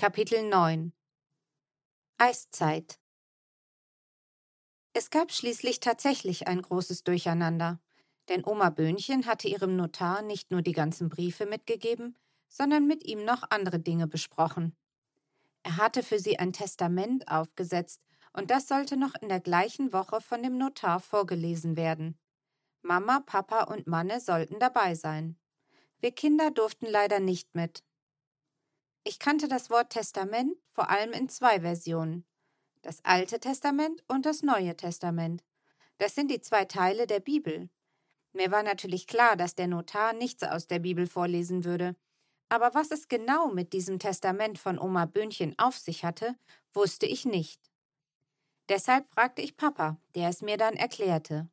Kapitel 9 Eiszeit Es gab schließlich tatsächlich ein großes Durcheinander, denn Oma Böhnchen hatte ihrem Notar nicht nur die ganzen Briefe mitgegeben, sondern mit ihm noch andere Dinge besprochen. Er hatte für sie ein Testament aufgesetzt, und das sollte noch in der gleichen Woche von dem Notar vorgelesen werden. Mama, Papa und Manne sollten dabei sein. Wir Kinder durften leider nicht mit. Ich kannte das Wort Testament vor allem in zwei Versionen. Das Alte Testament und das Neue Testament. Das sind die zwei Teile der Bibel. Mir war natürlich klar, dass der Notar nichts aus der Bibel vorlesen würde. Aber was es genau mit diesem Testament von Oma Böhnchen auf sich hatte, wusste ich nicht. Deshalb fragte ich Papa, der es mir dann erklärte.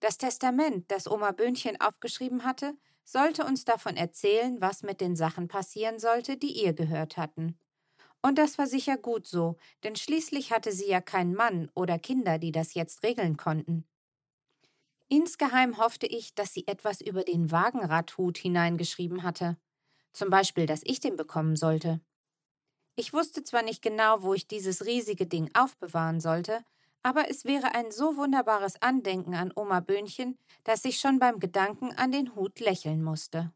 Das Testament, das Oma Böhnchen aufgeschrieben hatte, sollte uns davon erzählen, was mit den Sachen passieren sollte, die ihr gehört hatten. Und das war sicher gut so, denn schließlich hatte sie ja keinen Mann oder Kinder, die das jetzt regeln konnten. Insgeheim hoffte ich, dass sie etwas über den Wagenradhut hineingeschrieben hatte. Zum Beispiel, dass ich den bekommen sollte. Ich wusste zwar nicht genau, wo ich dieses riesige Ding aufbewahren sollte, aber es wäre ein so wunderbares Andenken an Oma Böhnchen, dass ich schon beim Gedanken an den Hut lächeln musste.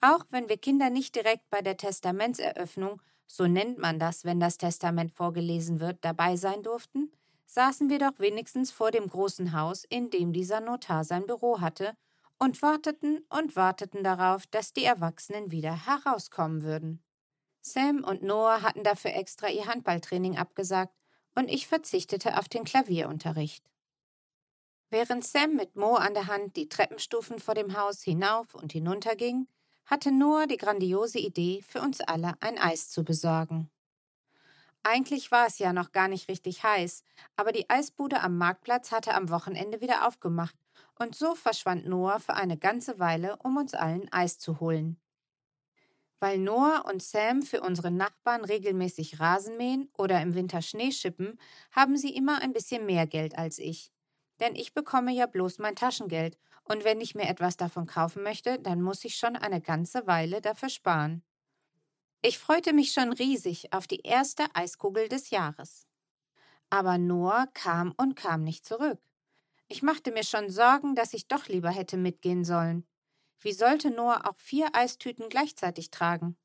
Auch wenn wir Kinder nicht direkt bei der Testamentseröffnung, so nennt man das, wenn das Testament vorgelesen wird, dabei sein durften, saßen wir doch wenigstens vor dem großen Haus, in dem dieser Notar sein Büro hatte, und warteten und warteten darauf, dass die Erwachsenen wieder herauskommen würden. Sam und Noah hatten dafür extra ihr Handballtraining abgesagt, und ich verzichtete auf den Klavierunterricht. Während Sam mit Mo an der Hand die Treppenstufen vor dem Haus hinauf und hinunter ging, hatte Noah die grandiose Idee, für uns alle ein Eis zu besorgen. Eigentlich war es ja noch gar nicht richtig heiß, aber die Eisbude am Marktplatz hatte am Wochenende wieder aufgemacht, und so verschwand Noah für eine ganze Weile, um uns allen Eis zu holen. Weil Noah und Sam für unsere Nachbarn regelmäßig Rasen mähen oder im Winter Schnee schippen, haben sie immer ein bisschen mehr Geld als ich. Denn ich bekomme ja bloß mein Taschengeld, und wenn ich mir etwas davon kaufen möchte, dann muss ich schon eine ganze Weile dafür sparen. Ich freute mich schon riesig auf die erste Eiskugel des Jahres. Aber Noah kam und kam nicht zurück. Ich machte mir schon Sorgen, dass ich doch lieber hätte mitgehen sollen. Wie sollte Noah auch vier Eistüten gleichzeitig tragen?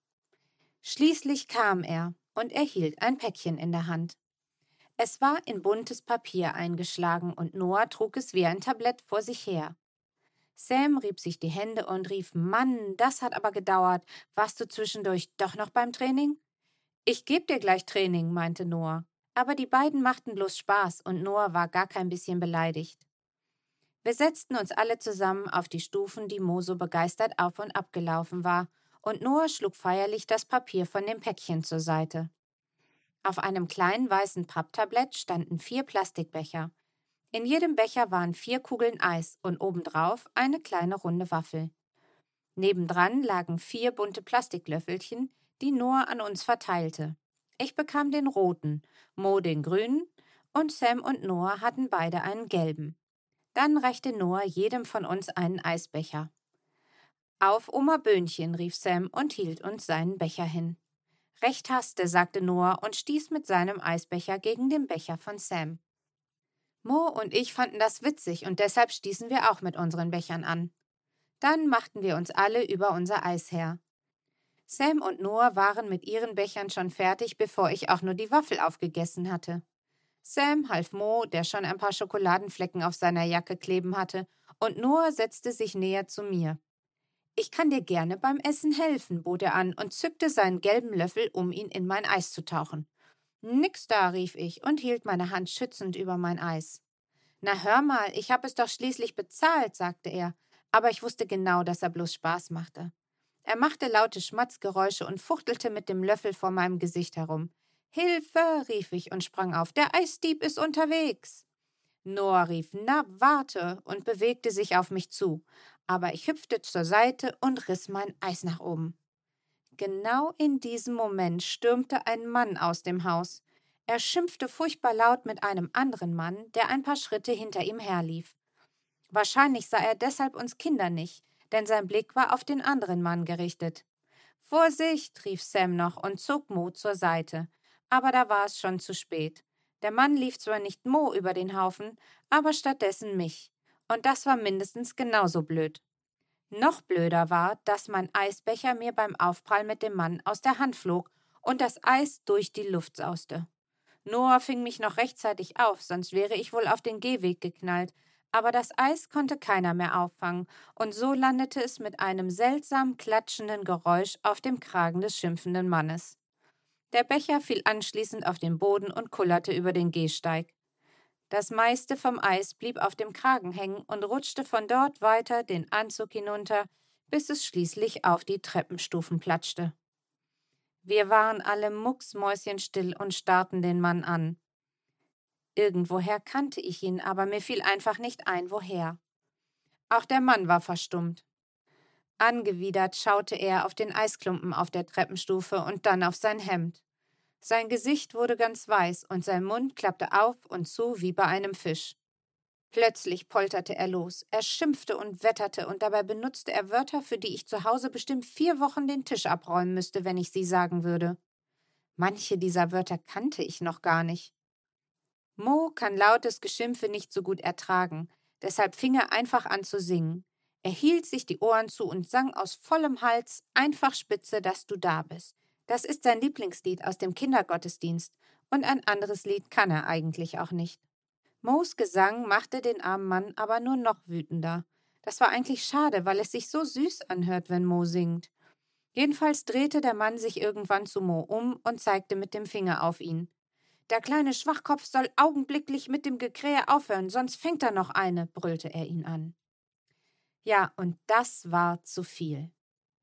Schließlich kam er und er hielt ein Päckchen in der Hand. Es war in buntes Papier eingeschlagen und Noah trug es wie ein Tablett vor sich her. Sam rieb sich die Hände und rief: Mann, das hat aber gedauert. Warst du zwischendurch doch noch beim Training? Ich geb dir gleich Training, meinte Noah. Aber die beiden machten bloß Spaß und Noah war gar kein bisschen beleidigt. Wir setzten uns alle zusammen auf die Stufen, die Mo so begeistert auf und ab gelaufen war, und Noah schlug feierlich das Papier von dem Päckchen zur Seite. Auf einem kleinen weißen Papptablett standen vier Plastikbecher. In jedem Becher waren vier Kugeln Eis und obendrauf eine kleine runde Waffel. Nebendran lagen vier bunte Plastiklöffelchen, die Noah an uns verteilte. Ich bekam den roten, Mo den grünen und Sam und Noah hatten beide einen gelben. Dann reichte Noah jedem von uns einen Eisbecher. Auf Oma Böhnchen, rief Sam und hielt uns seinen Becher hin. Recht haste, sagte Noah und stieß mit seinem Eisbecher gegen den Becher von Sam. Mo und ich fanden das witzig und deshalb stießen wir auch mit unseren Bechern an. Dann machten wir uns alle über unser Eis her. Sam und Noah waren mit ihren Bechern schon fertig, bevor ich auch nur die Waffel aufgegessen hatte. Sam half Mo, der schon ein paar Schokoladenflecken auf seiner Jacke kleben hatte, und Noah setzte sich näher zu mir. Ich kann dir gerne beim Essen helfen, bot er an und zückte seinen gelben Löffel, um ihn in mein Eis zu tauchen. Nix da, rief ich und hielt meine Hand schützend über mein Eis. Na hör mal, ich hab es doch schließlich bezahlt, sagte er, aber ich wusste genau, dass er bloß Spaß machte. Er machte laute Schmatzgeräusche und fuchtelte mit dem Löffel vor meinem Gesicht herum. Hilfe, rief ich und sprang auf. Der Eisdieb ist unterwegs. Noah rief, na, warte, und bewegte sich auf mich zu. Aber ich hüpfte zur Seite und riss mein Eis nach oben. Genau in diesem Moment stürmte ein Mann aus dem Haus. Er schimpfte furchtbar laut mit einem anderen Mann, der ein paar Schritte hinter ihm herlief. Wahrscheinlich sah er deshalb uns Kinder nicht, denn sein Blick war auf den anderen Mann gerichtet. Vorsicht, rief Sam noch und zog Mo zur Seite. Aber da war es schon zu spät. Der Mann lief zwar nicht Mo über den Haufen, aber stattdessen mich. Und das war mindestens genauso blöd. Noch blöder war, dass mein Eisbecher mir beim Aufprall mit dem Mann aus der Hand flog und das Eis durch die Luft sauste. Noah fing mich noch rechtzeitig auf, sonst wäre ich wohl auf den Gehweg geknallt, aber das Eis konnte keiner mehr auffangen, und so landete es mit einem seltsam klatschenden Geräusch auf dem Kragen des schimpfenden Mannes. Der Becher fiel anschließend auf den Boden und kullerte über den Gehsteig. Das meiste vom Eis blieb auf dem Kragen hängen und rutschte von dort weiter den Anzug hinunter, bis es schließlich auf die Treppenstufen platschte. Wir waren alle mucksmäuschenstill und starrten den Mann an. Irgendwoher kannte ich ihn, aber mir fiel einfach nicht ein, woher. Auch der Mann war verstummt. Angewidert schaute er auf den Eisklumpen auf der Treppenstufe und dann auf sein Hemd. Sein Gesicht wurde ganz weiß und sein Mund klappte auf und zu wie bei einem Fisch. Plötzlich polterte er los. Er schimpfte und wetterte und dabei benutzte er Wörter, für die ich zu Hause bestimmt vier Wochen den Tisch abräumen müsste, wenn ich sie sagen würde. Manche dieser Wörter kannte ich noch gar nicht. Mo kann lautes Geschimpfe nicht so gut ertragen, deshalb fing er einfach an zu singen. Er hielt sich die Ohren zu und sang aus vollem Hals einfach spitze, dass du da bist. Das ist sein Lieblingslied aus dem Kindergottesdienst, und ein anderes Lied kann er eigentlich auch nicht. Moos Gesang machte den armen Mann aber nur noch wütender. Das war eigentlich schade, weil es sich so süß anhört, wenn Mo singt. Jedenfalls drehte der Mann sich irgendwann zu Mo um und zeigte mit dem Finger auf ihn. Der kleine Schwachkopf soll augenblicklich mit dem Gekrähe aufhören, sonst fängt er noch eine, brüllte er ihn an. Ja, und das war zu viel.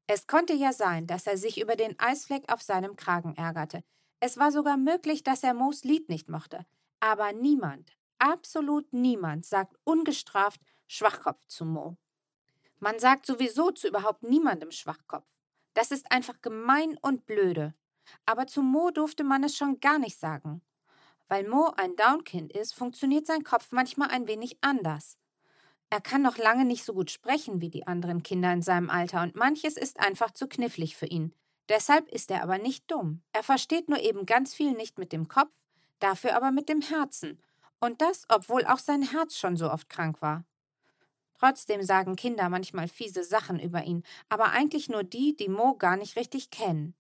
Es konnte ja sein, dass er sich über den Eisfleck auf seinem Kragen ärgerte. Es war sogar möglich, dass er Moos Lied nicht mochte. Aber niemand, absolut niemand, sagt ungestraft Schwachkopf zu Mo. Man sagt sowieso zu überhaupt niemandem Schwachkopf. Das ist einfach gemein und blöde. Aber zu Mo durfte man es schon gar nicht sagen. Weil Mo ein Downkind ist, funktioniert sein Kopf manchmal ein wenig anders. Er kann noch lange nicht so gut sprechen wie die anderen Kinder in seinem Alter und manches ist einfach zu knifflig für ihn. Deshalb ist er aber nicht dumm. Er versteht nur eben ganz viel nicht mit dem Kopf, dafür aber mit dem Herzen. Und das, obwohl auch sein Herz schon so oft krank war. Trotzdem sagen Kinder manchmal fiese Sachen über ihn, aber eigentlich nur die, die Mo gar nicht richtig kennen.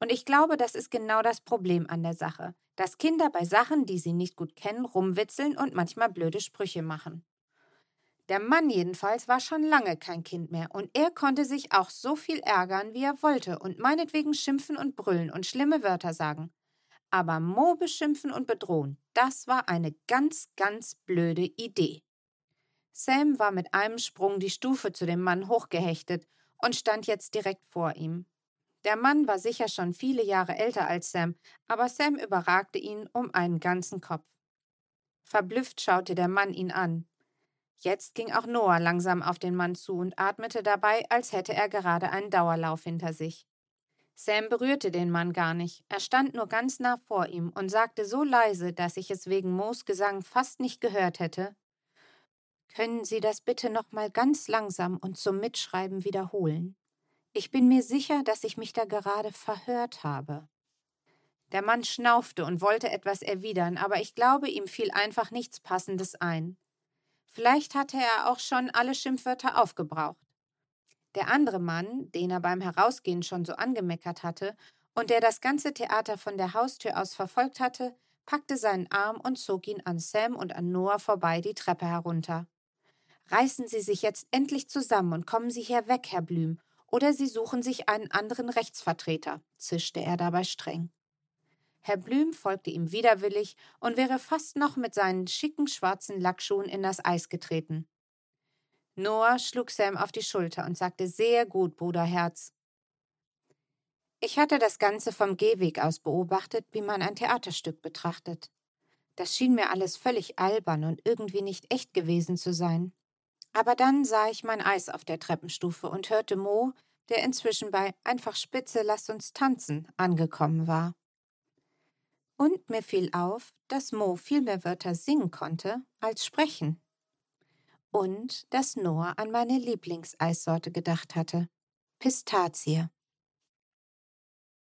Und ich glaube, das ist genau das Problem an der Sache, dass Kinder bei Sachen, die sie nicht gut kennen, rumwitzeln und manchmal blöde Sprüche machen. Der Mann jedenfalls war schon lange kein Kind mehr, und er konnte sich auch so viel ärgern, wie er wollte, und meinetwegen schimpfen und brüllen und schlimme Wörter sagen. Aber Mo beschimpfen und bedrohen, das war eine ganz, ganz blöde Idee. Sam war mit einem Sprung die Stufe zu dem Mann hochgehechtet und stand jetzt direkt vor ihm. Der Mann war sicher schon viele Jahre älter als Sam, aber Sam überragte ihn um einen ganzen Kopf. Verblüfft schaute der Mann ihn an. Jetzt ging auch Noah langsam auf den Mann zu und atmete dabei, als hätte er gerade einen Dauerlauf hinter sich. Sam berührte den Mann gar nicht. Er stand nur ganz nah vor ihm und sagte so leise, dass ich es wegen Moos Gesang fast nicht gehört hätte. Können Sie das bitte noch mal ganz langsam und zum Mitschreiben wiederholen? Ich bin mir sicher, dass ich mich da gerade verhört habe. Der Mann schnaufte und wollte etwas erwidern, aber ich glaube, ihm fiel einfach nichts Passendes ein. Vielleicht hatte er auch schon alle Schimpfwörter aufgebraucht. Der andere Mann, den er beim Herausgehen schon so angemeckert hatte und der das ganze Theater von der Haustür aus verfolgt hatte, packte seinen Arm und zog ihn an Sam und an Noah vorbei die Treppe herunter. Reißen Sie sich jetzt endlich zusammen und kommen Sie hier weg, Herr Blüm, oder Sie suchen sich einen anderen Rechtsvertreter, zischte er dabei streng. Herr Blüm folgte ihm widerwillig und wäre fast noch mit seinen schicken schwarzen Lackschuhen in das Eis getreten. Noah schlug Sam auf die Schulter und sagte sehr gut, Bruderherz. Ich hatte das Ganze vom Gehweg aus beobachtet, wie man ein Theaterstück betrachtet. Das schien mir alles völlig albern und irgendwie nicht echt gewesen zu sein. Aber dann sah ich mein Eis auf der Treppenstufe und hörte Mo, der inzwischen bei Einfach Spitze, lass uns tanzen angekommen war. Und mir fiel auf, dass Mo viel mehr Wörter singen konnte als sprechen. Und dass Noah an meine Lieblingseissorte gedacht hatte. Pistazie.